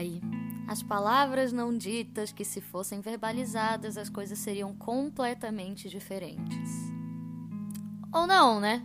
ai. As palavras não ditas que, se fossem verbalizadas, as coisas seriam completamente diferentes. Ou não, né?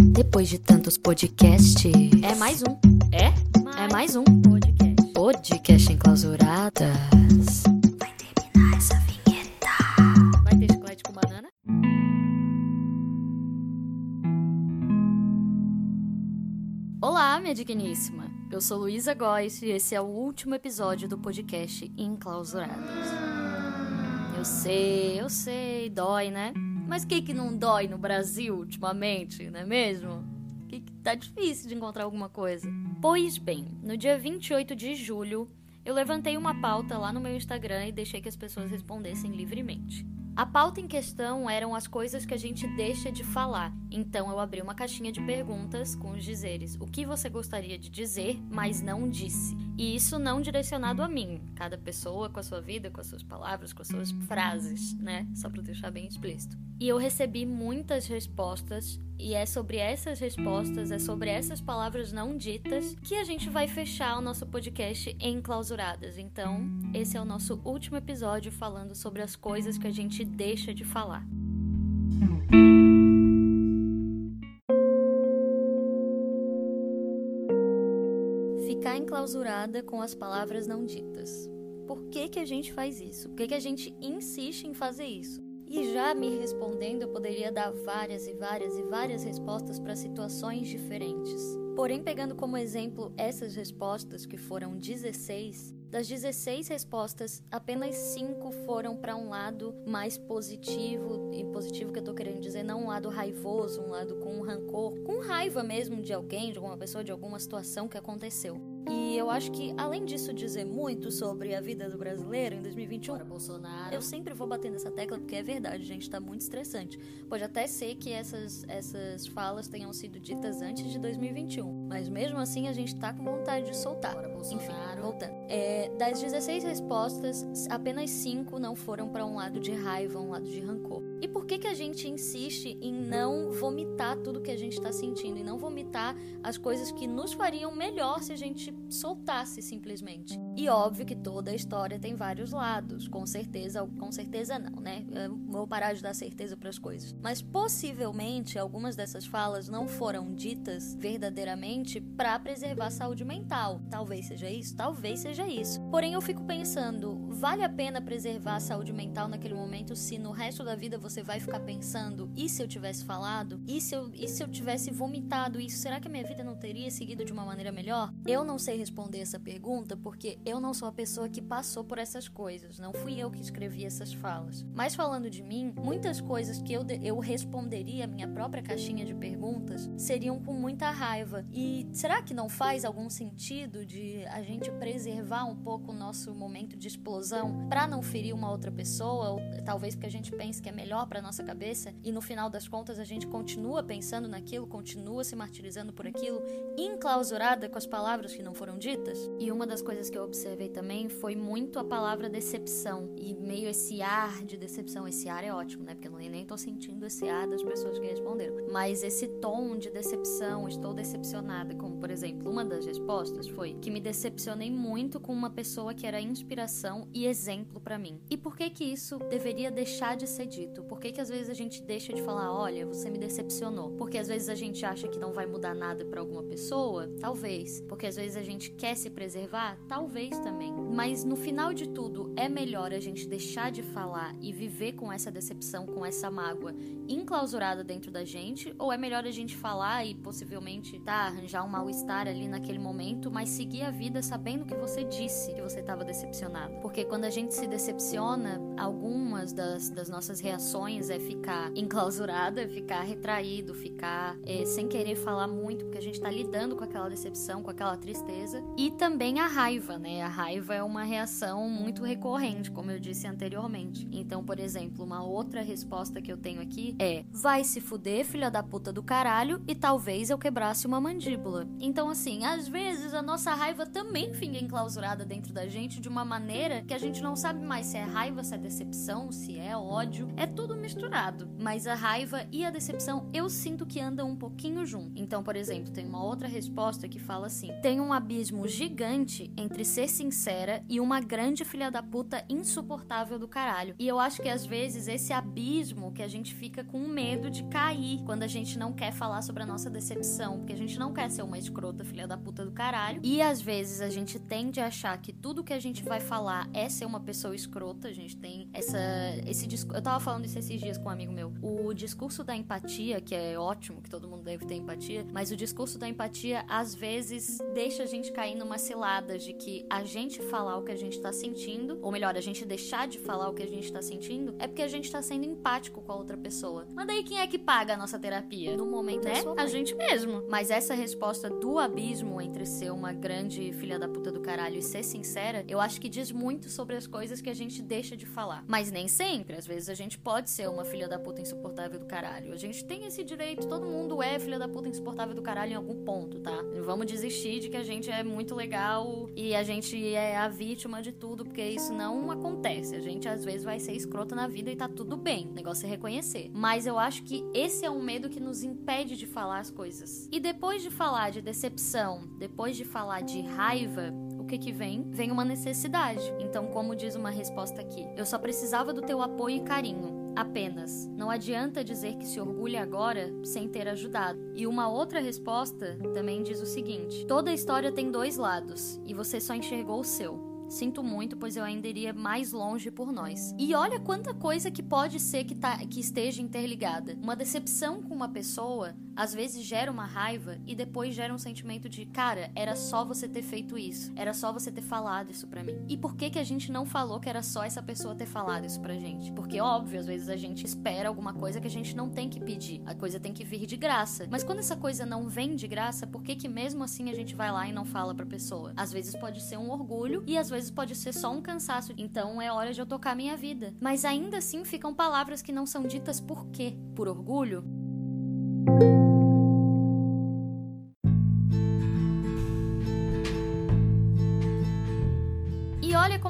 Depois de tantos podcasts. É mais um. É? Mais é mais um. Podcast. Podcast enclausuradas. Olá, minha digníssima. Eu sou Luísa Góes e esse é o último episódio do podcast Enclausuradas. Eu sei, eu sei, dói, né? Mas o que que não dói no Brasil ultimamente, não é mesmo? Que, que tá difícil de encontrar alguma coisa. Pois bem, no dia 28 de julho, eu levantei uma pauta lá no meu Instagram e deixei que as pessoas respondessem livremente. A pauta em questão eram as coisas que a gente deixa de falar. Então eu abri uma caixinha de perguntas com os dizeres: o que você gostaria de dizer, mas não disse. E isso não direcionado a mim, cada pessoa com a sua vida, com as suas palavras, com as suas frases, né? Só para deixar bem explícito. E eu recebi muitas respostas e é sobre essas respostas, é sobre essas palavras não ditas que a gente vai fechar o nosso podcast em clausuradas. Então, esse é o nosso último episódio falando sobre as coisas que a gente deixa de falar. Ficar enclausurada com as palavras não ditas. Por que, que a gente faz isso? Por que, que a gente insiste em fazer isso? E já me respondendo, eu poderia dar várias e várias e várias respostas para situações diferentes. Porém, pegando como exemplo essas respostas, que foram 16, das 16 respostas, apenas 5 foram para um lado mais positivo, e positivo que eu tô querendo dizer, não um lado raivoso, um lado com rancor, com raiva mesmo de alguém, de alguma pessoa, de alguma situação que aconteceu. E eu acho que, além disso dizer muito sobre a vida do brasileiro em 2021, Bora, Bolsonaro. eu sempre vou bater nessa tecla porque é verdade, gente, tá muito estressante. Pode até ser que essas, essas falas tenham sido ditas antes de 2021, mas mesmo assim a gente tá com vontade de soltar. Bora, Enfim, voltando. É, das 16 respostas, apenas 5 não foram para um lado de raiva, um lado de rancor. E por que, que a gente insiste em não vomitar tudo que a gente está sentindo, e não vomitar as coisas que nos fariam melhor se a gente soltasse simplesmente? E óbvio que toda a história tem vários lados, com certeza, com certeza não, né? Eu vou parar de dar certeza para as coisas. Mas possivelmente algumas dessas falas não foram ditas verdadeiramente para preservar a saúde mental. Talvez seja isso, talvez seja isso. Porém, eu fico pensando, vale a pena preservar a saúde mental naquele momento se no resto da vida você vai ficar pensando: e se eu tivesse falado? E se eu, e se eu tivesse vomitado isso? Será que a minha vida não teria seguido de uma maneira melhor? Eu não sei responder essa pergunta porque eu não sou a pessoa que passou por essas coisas. Não fui eu que escrevi essas falas. Mas falando de mim, muitas coisas que eu, eu responderia à minha própria caixinha de perguntas seriam com muita raiva. E será que não faz algum sentido de a gente preservar um pouco o nosso momento de explosão para não ferir uma outra pessoa? Ou talvez porque a gente pense que é melhor para nossa cabeça e no final das contas a gente continua pensando naquilo, continua se martirizando por aquilo, enclausurada com as palavras que não foram ditas. E uma das coisas que eu observei também foi muito a palavra decepção e meio esse ar de decepção. Esse ar é ótimo, né? Porque eu nem tô sentindo esse ar das pessoas que responderam. Mas esse tom de decepção, estou decepcionada, como por exemplo, uma das respostas foi que me decepcionei muito com uma pessoa que era inspiração e exemplo para mim. E por que que isso deveria deixar de ser dito? Por que, que às vezes a gente deixa de falar, olha, você me decepcionou? Porque às vezes a gente acha que não vai mudar nada para alguma pessoa? Talvez. Porque às vezes a gente quer se preservar? Talvez também. Mas no final de tudo, é melhor a gente deixar de falar e viver com essa decepção, com essa mágoa enclausurada dentro da gente? Ou é melhor a gente falar e possivelmente tá, arranjar um mal-estar ali naquele momento, mas seguir a vida sabendo que você disse que você estava decepcionado? Porque quando a gente se decepciona, algumas das, das nossas reações é ficar enclausurado, é ficar retraído, ficar é, sem querer falar muito, porque a gente tá lidando com aquela decepção, com aquela tristeza. E também a raiva, né? Né? A raiva é uma reação muito recorrente, como eu disse anteriormente. Então, por exemplo, uma outra resposta que eu tenho aqui é: vai se fuder, filha da puta do caralho, e talvez eu quebrasse uma mandíbula. Então, assim, às vezes a nossa raiva também fica enclausurada dentro da gente de uma maneira que a gente não sabe mais se é raiva, se é decepção, se é ódio. É tudo misturado. Mas a raiva e a decepção eu sinto que andam um pouquinho junto. Então, por exemplo, tem uma outra resposta que fala assim: tem um abismo gigante entre ser sincera e uma grande filha da puta insuportável do caralho. E eu acho que às vezes esse abismo que a gente fica com medo de cair quando a gente não quer falar sobre a nossa decepção, porque a gente não quer ser uma escrota filha da puta do caralho. E às vezes a gente tende a achar que tudo que a gente vai falar é ser uma pessoa escrota. A gente tem essa esse discurso. Eu tava falando isso esses dias com um amigo meu. O discurso da empatia, que é ótimo, que todo mundo deve ter empatia, mas o discurso da empatia às vezes deixa a gente cair numa cilada de que a gente falar o que a gente tá sentindo, ou melhor, a gente deixar de falar o que a gente tá sentindo, é porque a gente tá sendo empático com a outra pessoa. Mas daí quem é que paga a nossa terapia? No momento é a gente mesmo. Mas essa resposta do abismo entre ser uma grande filha da puta do caralho e ser sincera, eu acho que diz muito sobre as coisas que a gente deixa de falar. Mas nem sempre. Às vezes a gente pode ser uma filha da puta insuportável do caralho. A gente tem esse direito, todo mundo é filha da puta insuportável do caralho em algum ponto, tá? Vamos desistir de que a gente é muito legal e a gente é a vítima de tudo, porque isso não acontece. A gente às vezes vai ser escrota na vida e tá tudo bem. O negócio é reconhecer. Mas eu acho que esse é um medo que nos impede de falar as coisas. E depois de falar de decepção, depois de falar de raiva, o que que vem? Vem uma necessidade. Então, como diz uma resposta aqui, eu só precisava do teu apoio e carinho apenas. Não adianta dizer que se orgulha agora sem ter ajudado. E uma outra resposta também diz o seguinte: toda história tem dois lados e você só enxergou o seu. Sinto muito, pois eu ainda iria mais longe por nós. E olha quanta coisa que pode ser que, tá, que esteja interligada. Uma decepção com uma pessoa às vezes gera uma raiva e depois gera um sentimento de, cara, era só você ter feito isso. Era só você ter falado isso pra mim. E por que que a gente não falou que era só essa pessoa ter falado isso pra gente? Porque, óbvio, às vezes a gente espera alguma coisa que a gente não tem que pedir. A coisa tem que vir de graça. Mas quando essa coisa não vem de graça, por que que mesmo assim a gente vai lá e não fala pra pessoa? Às vezes pode ser um orgulho e às vezes pode ser só um cansaço. Então é hora de eu tocar minha vida. Mas ainda assim ficam palavras que não são ditas por quê? Por orgulho?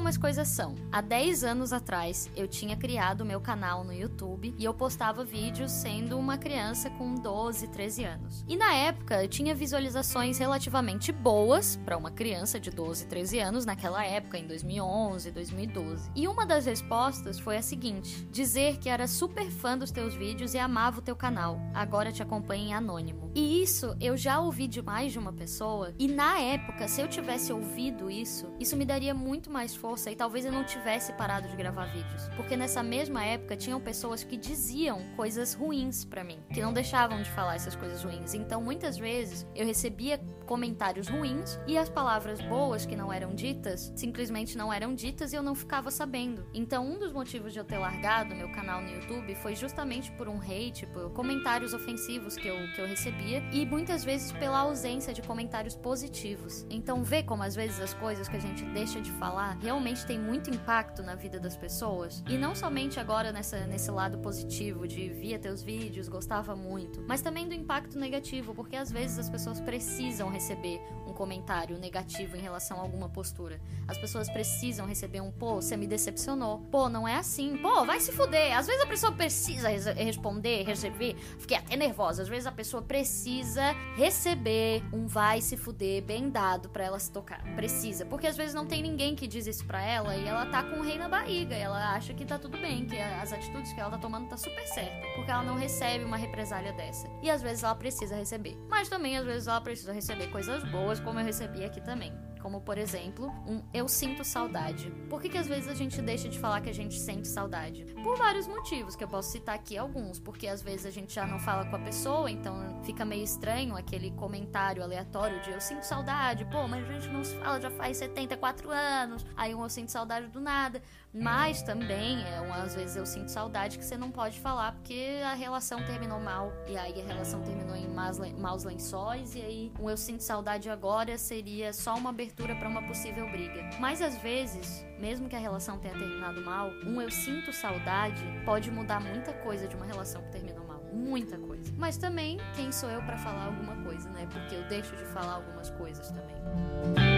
As coisas são. Há 10 anos atrás, eu tinha criado meu canal no YouTube e eu postava vídeos sendo uma criança com 12, 13 anos. E na época, eu tinha visualizações relativamente boas para uma criança de 12, 13 anos naquela época, em 2011, 2012. E uma das respostas foi a seguinte: dizer que era super fã dos teus vídeos e amava o teu canal. Agora te acompanho em anônimo. E isso eu já ouvi de mais de uma pessoa, e na época, se eu tivesse ouvido isso, isso me daria muito mais força e talvez eu não tivesse parado de gravar vídeos. Porque nessa mesma época tinham pessoas que diziam coisas ruins para mim, que não deixavam de falar essas coisas ruins. Então muitas vezes eu recebia comentários ruins e as palavras boas que não eram ditas simplesmente não eram ditas e eu não ficava sabendo. Então um dos motivos de eu ter largado meu canal no YouTube foi justamente por um hate, por comentários ofensivos que eu, que eu recebia e muitas vezes pela ausência de comentários positivos. Então vê como às vezes as coisas que a gente deixa de falar realmente tem muito impacto na vida das pessoas. E não somente agora nessa, nesse lado positivo de via teus vídeos, gostava muito, mas também do impacto negativo, porque às vezes as pessoas precisam receber um comentário negativo em relação a alguma postura. As pessoas precisam receber um, pô, você me decepcionou. Pô, não é assim. Pô, vai se fuder. Às vezes a pessoa precisa responder, receber. Fiquei até nervosa. Às vezes a pessoa precisa receber um vai se fuder bem dado para ela se tocar. Precisa. Porque às vezes não tem ninguém que diz isso pra ela e ela tá com o rei na barriga. Ela acha que tá tudo bem, que as atitudes que ela tá tomando tá super certa. Porque ela não recebe uma represália dessa. E às vezes ela precisa receber. Mas também às vezes ela precisa receber coisas boas, como eu recebi aqui também. Como, por exemplo, um eu sinto saudade. Por que, que às vezes a gente deixa de falar que a gente sente saudade? Por vários motivos, que eu posso citar aqui alguns. Porque às vezes a gente já não fala com a pessoa, então fica meio estranho aquele comentário aleatório de eu sinto saudade. Pô, mas a gente não se fala já faz 74 anos. Aí um eu sinto saudade do nada. Mas também, é, às vezes eu sinto saudade que você não pode falar porque a relação terminou mal. E aí a relação terminou em maus lençóis. E aí um eu sinto saudade agora seria só uma abertura para uma possível briga. Mas às vezes, mesmo que a relação tenha terminado mal, um eu sinto saudade pode mudar muita coisa de uma relação que terminou mal. Muita coisa. Mas também, quem sou eu para falar alguma coisa, né? Porque eu deixo de falar algumas coisas também.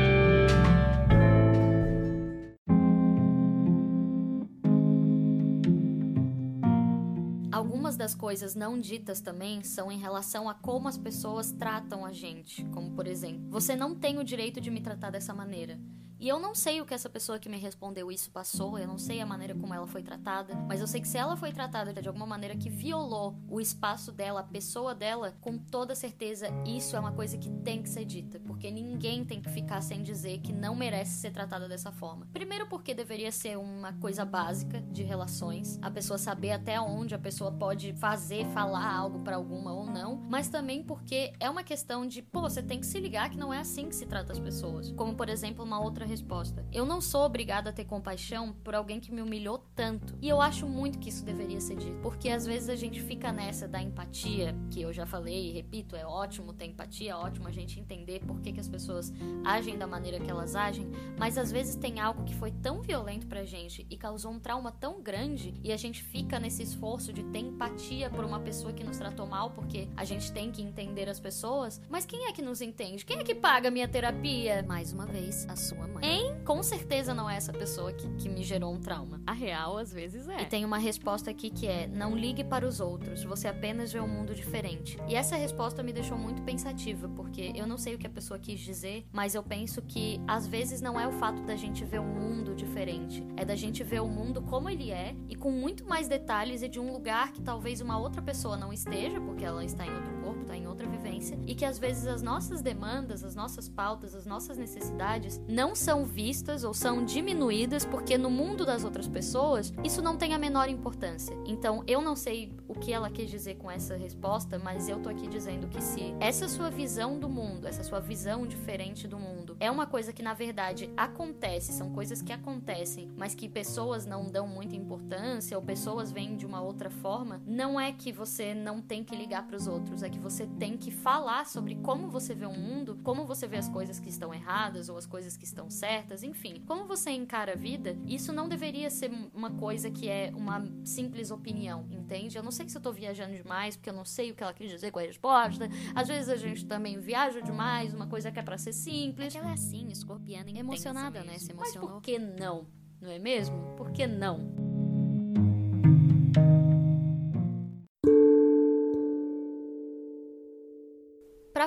Algumas das coisas não ditas também são em relação a como as pessoas tratam a gente. Como, por exemplo, você não tem o direito de me tratar dessa maneira. E eu não sei o que essa pessoa que me respondeu isso passou, eu não sei a maneira como ela foi tratada, mas eu sei que se ela foi tratada de alguma maneira que violou o espaço dela, a pessoa dela, com toda certeza isso é uma coisa que tem que ser dita, porque ninguém tem que ficar sem dizer que não merece ser tratada dessa forma. Primeiro porque deveria ser uma coisa básica de relações, a pessoa saber até onde a pessoa pode fazer, falar algo para alguma ou não, mas também porque é uma questão de, pô, você tem que se ligar que não é assim que se trata as pessoas. Como por exemplo, uma outra resposta. Eu não sou obrigada a ter compaixão por alguém que me humilhou tanto. E eu acho muito que isso deveria ser dito. Porque às vezes a gente fica nessa da empatia, que eu já falei e repito, é ótimo ter empatia, é ótimo a gente entender por que, que as pessoas agem da maneira que elas agem, mas às vezes tem algo que foi tão violento pra gente e causou um trauma tão grande e a gente fica nesse esforço de ter empatia por uma pessoa que nos tratou mal, porque a gente tem que entender as pessoas, mas quem é que nos entende? Quem é que paga minha terapia? Mais uma vez, a sua mãe. Hein? Com certeza não é essa pessoa que, que me gerou um trauma. A real, às vezes, é. E tem uma resposta aqui que é: não ligue para os outros, você apenas vê um mundo diferente. E essa resposta me deixou muito pensativa, porque eu não sei o que a pessoa quis dizer, mas eu penso que às vezes não é o fato da gente ver um mundo diferente, é da gente ver o mundo como ele é e com muito mais detalhes e de um lugar que talvez uma outra pessoa não esteja, porque ela está em outro corpo, está em outra vivência, e que às vezes as nossas demandas, as nossas pautas, as nossas necessidades não são são vistas ou são diminuídas porque no mundo das outras pessoas isso não tem a menor importância. Então eu não sei o que ela quis dizer com essa resposta, mas eu tô aqui dizendo que se essa sua visão do mundo, essa sua visão diferente do mundo, é uma coisa que na verdade acontece, são coisas que acontecem, mas que pessoas não dão muita importância ou pessoas veem de uma outra forma, não é que você não tem que ligar para os outros, é que você tem que falar sobre como você vê o mundo, como você vê as coisas que estão erradas ou as coisas que estão certas, enfim. Como você encara a vida, isso não deveria ser uma coisa que é uma simples opinião, entende? Eu não sei se eu tô viajando demais, porque eu não sei o que ela quis dizer com a resposta. Às vezes a gente também viaja demais, uma coisa que é pra ser simples. É assim, escorpiana Emocionada, né? Se emocionou. Mas por que não? Não é mesmo? Por que não?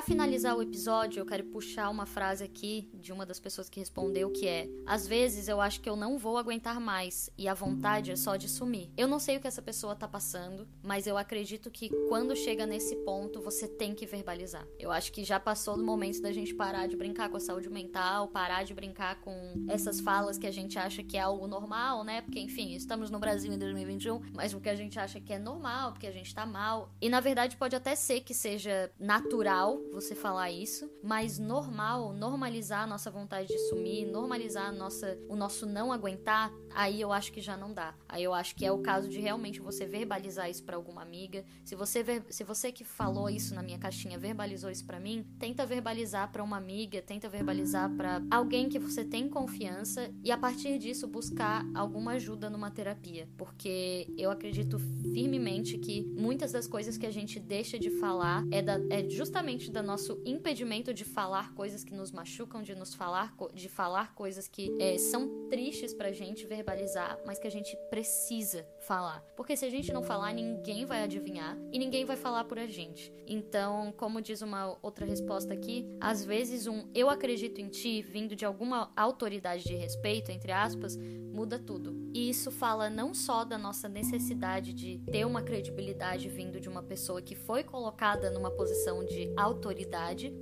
Finalizar o episódio, eu quero puxar uma frase aqui de uma das pessoas que respondeu que é: "Às vezes eu acho que eu não vou aguentar mais e a vontade é só de sumir". Eu não sei o que essa pessoa tá passando, mas eu acredito que quando chega nesse ponto, você tem que verbalizar. Eu acho que já passou do momento da gente parar de brincar com a saúde mental, parar de brincar com essas falas que a gente acha que é algo normal, né? Porque enfim, estamos no Brasil em 2021, mas o que a gente acha que é normal, porque a gente tá mal. E na verdade pode até ser que seja natural você falar isso, mas normal, normalizar a nossa vontade de sumir, normalizar nossa, o nosso não aguentar, aí eu acho que já não dá. Aí eu acho que é o caso de realmente você verbalizar isso para alguma amiga. Se você se você que falou isso na minha caixinha verbalizou isso para mim, tenta verbalizar para uma amiga, tenta verbalizar para alguém que você tem confiança e a partir disso buscar alguma ajuda numa terapia, porque eu acredito firmemente que muitas das coisas que a gente deixa de falar é, da, é justamente do nosso impedimento de falar coisas que nos machucam, de nos falar, de falar coisas que é, são tristes pra gente verbalizar, mas que a gente precisa falar. Porque se a gente não falar, ninguém vai adivinhar e ninguém vai falar por a gente. Então, como diz uma outra resposta aqui, às vezes um eu acredito em ti vindo de alguma autoridade de respeito, entre aspas, muda tudo. E isso fala não só da nossa necessidade de ter uma credibilidade vindo de uma pessoa que foi colocada numa posição de autoridade,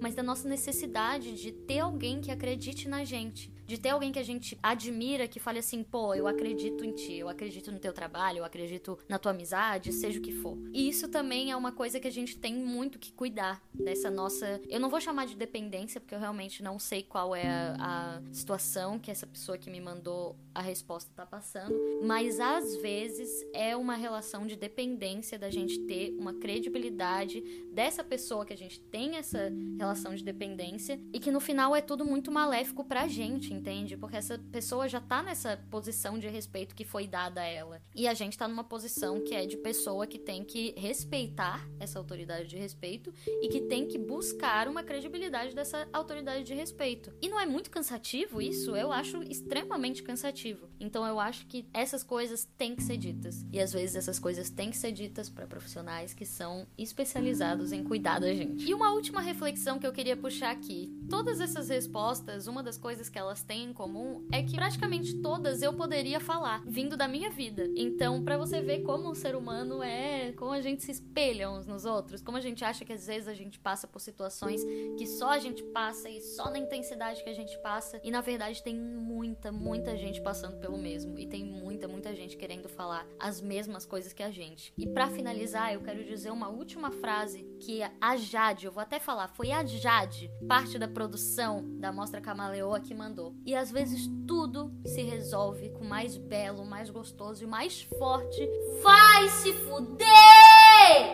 mas da nossa necessidade de ter alguém que acredite na gente de ter alguém que a gente admira que fale assim, pô, eu acredito em ti, eu acredito no teu trabalho, eu acredito na tua amizade, seja o que for. E isso também é uma coisa que a gente tem muito que cuidar dessa nossa. Eu não vou chamar de dependência, porque eu realmente não sei qual é a, situação que essa pessoa que me mandou a resposta tá passando, mas às vezes é uma relação de dependência da gente ter uma credibilidade dessa pessoa que a gente tem essa relação de dependência e que no final é tudo muito maléfico pra gente, entende? Porque essa pessoa já tá nessa posição de respeito que foi dada a ela. E a gente tá numa posição que é de pessoa que tem que respeitar essa autoridade de respeito e que tem que buscar uma credibilidade dessa autoridade de respeito. E não é muito cansativo isso? Eu acho extremamente cansativo. Então eu acho que essas coisas têm que ser ditas. E às vezes essas coisas têm que ser ditas para profissionais que são especializados em cuidar da gente. E uma última reflexão que eu queria puxar aqui. Todas essas respostas, uma das coisas que elas têm em comum é que praticamente todas eu poderia falar, vindo da minha vida. Então, para você ver como o ser humano é, como a gente se espelha uns nos outros, como a gente acha que às vezes a gente passa por situações que só a gente passa e só na intensidade que a gente passa, e na verdade tem muita, muita gente passando pelo mesmo e tem muita, muita gente querendo falar as mesmas coisas que a gente. E para finalizar, eu quero dizer uma última frase que a Jade, eu vou até falar, foi a Jade, parte da produção da Mostra Camaleoa que mandou. E às vezes tudo se resolve com mais belo, mais gostoso e mais forte. Vai se fuder!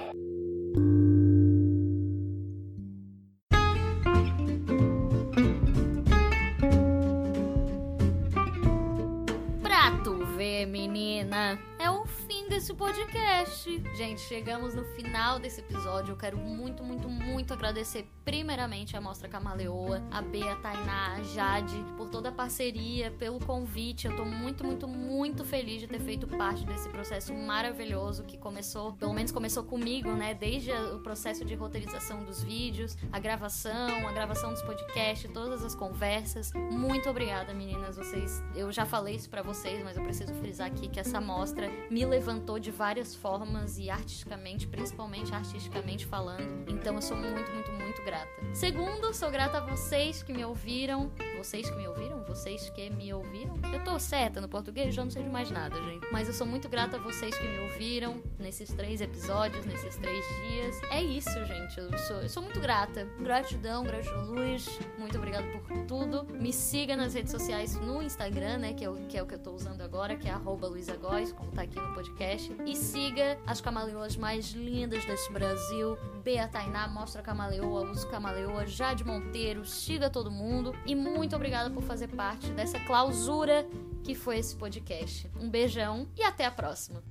Podcast. Gente, chegamos no final desse episódio. Eu quero muito, muito, muito agradecer primeiramente a Mostra Camaleoa, a Bea, a Tainá, a Jade, por toda a parceria, pelo convite. Eu tô muito, muito, muito feliz de ter feito parte desse processo maravilhoso que começou, pelo menos começou comigo, né? Desde o processo de roteirização dos vídeos, a gravação, a gravação dos podcasts, todas as conversas. Muito obrigada, meninas. Vocês, eu já falei isso para vocês, mas eu preciso frisar aqui que essa mostra me levantou de várias formas e artisticamente, principalmente artisticamente falando. Então eu sou muito, muito, muito grata. Segundo, sou grata a vocês que me ouviram. Vocês que me ouviram? Vocês que me ouviram? Eu tô certa no português, já não sei de mais nada, gente. Mas eu sou muito grata a vocês que me ouviram nesses três episódios, nesses três dias. É isso, gente. Eu sou, eu sou muito grata. Gratidão, gratidão, luz. Muito obrigada por tudo. Me siga nas redes sociais no Instagram, né? Que é o que, é o que eu tô usando agora, que é arroba luisagóis, como tá aqui no podcast e siga as camaleoas mais lindas desse Brasil. Bea Tainá, Mostra Camaleoa, Uso Camaleoa, Jade Monteiro, siga todo mundo e muito obrigada por fazer parte dessa clausura que foi esse podcast. Um beijão e até a próxima.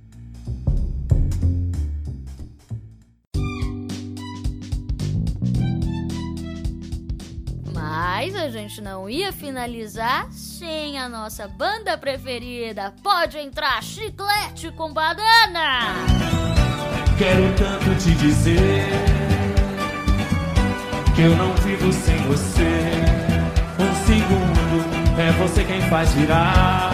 Mas a gente não ia finalizar sem a nossa banda preferida. Pode entrar chiclete com banana! Quero tanto te dizer que eu não vivo sem você. Um segundo é você quem faz virar.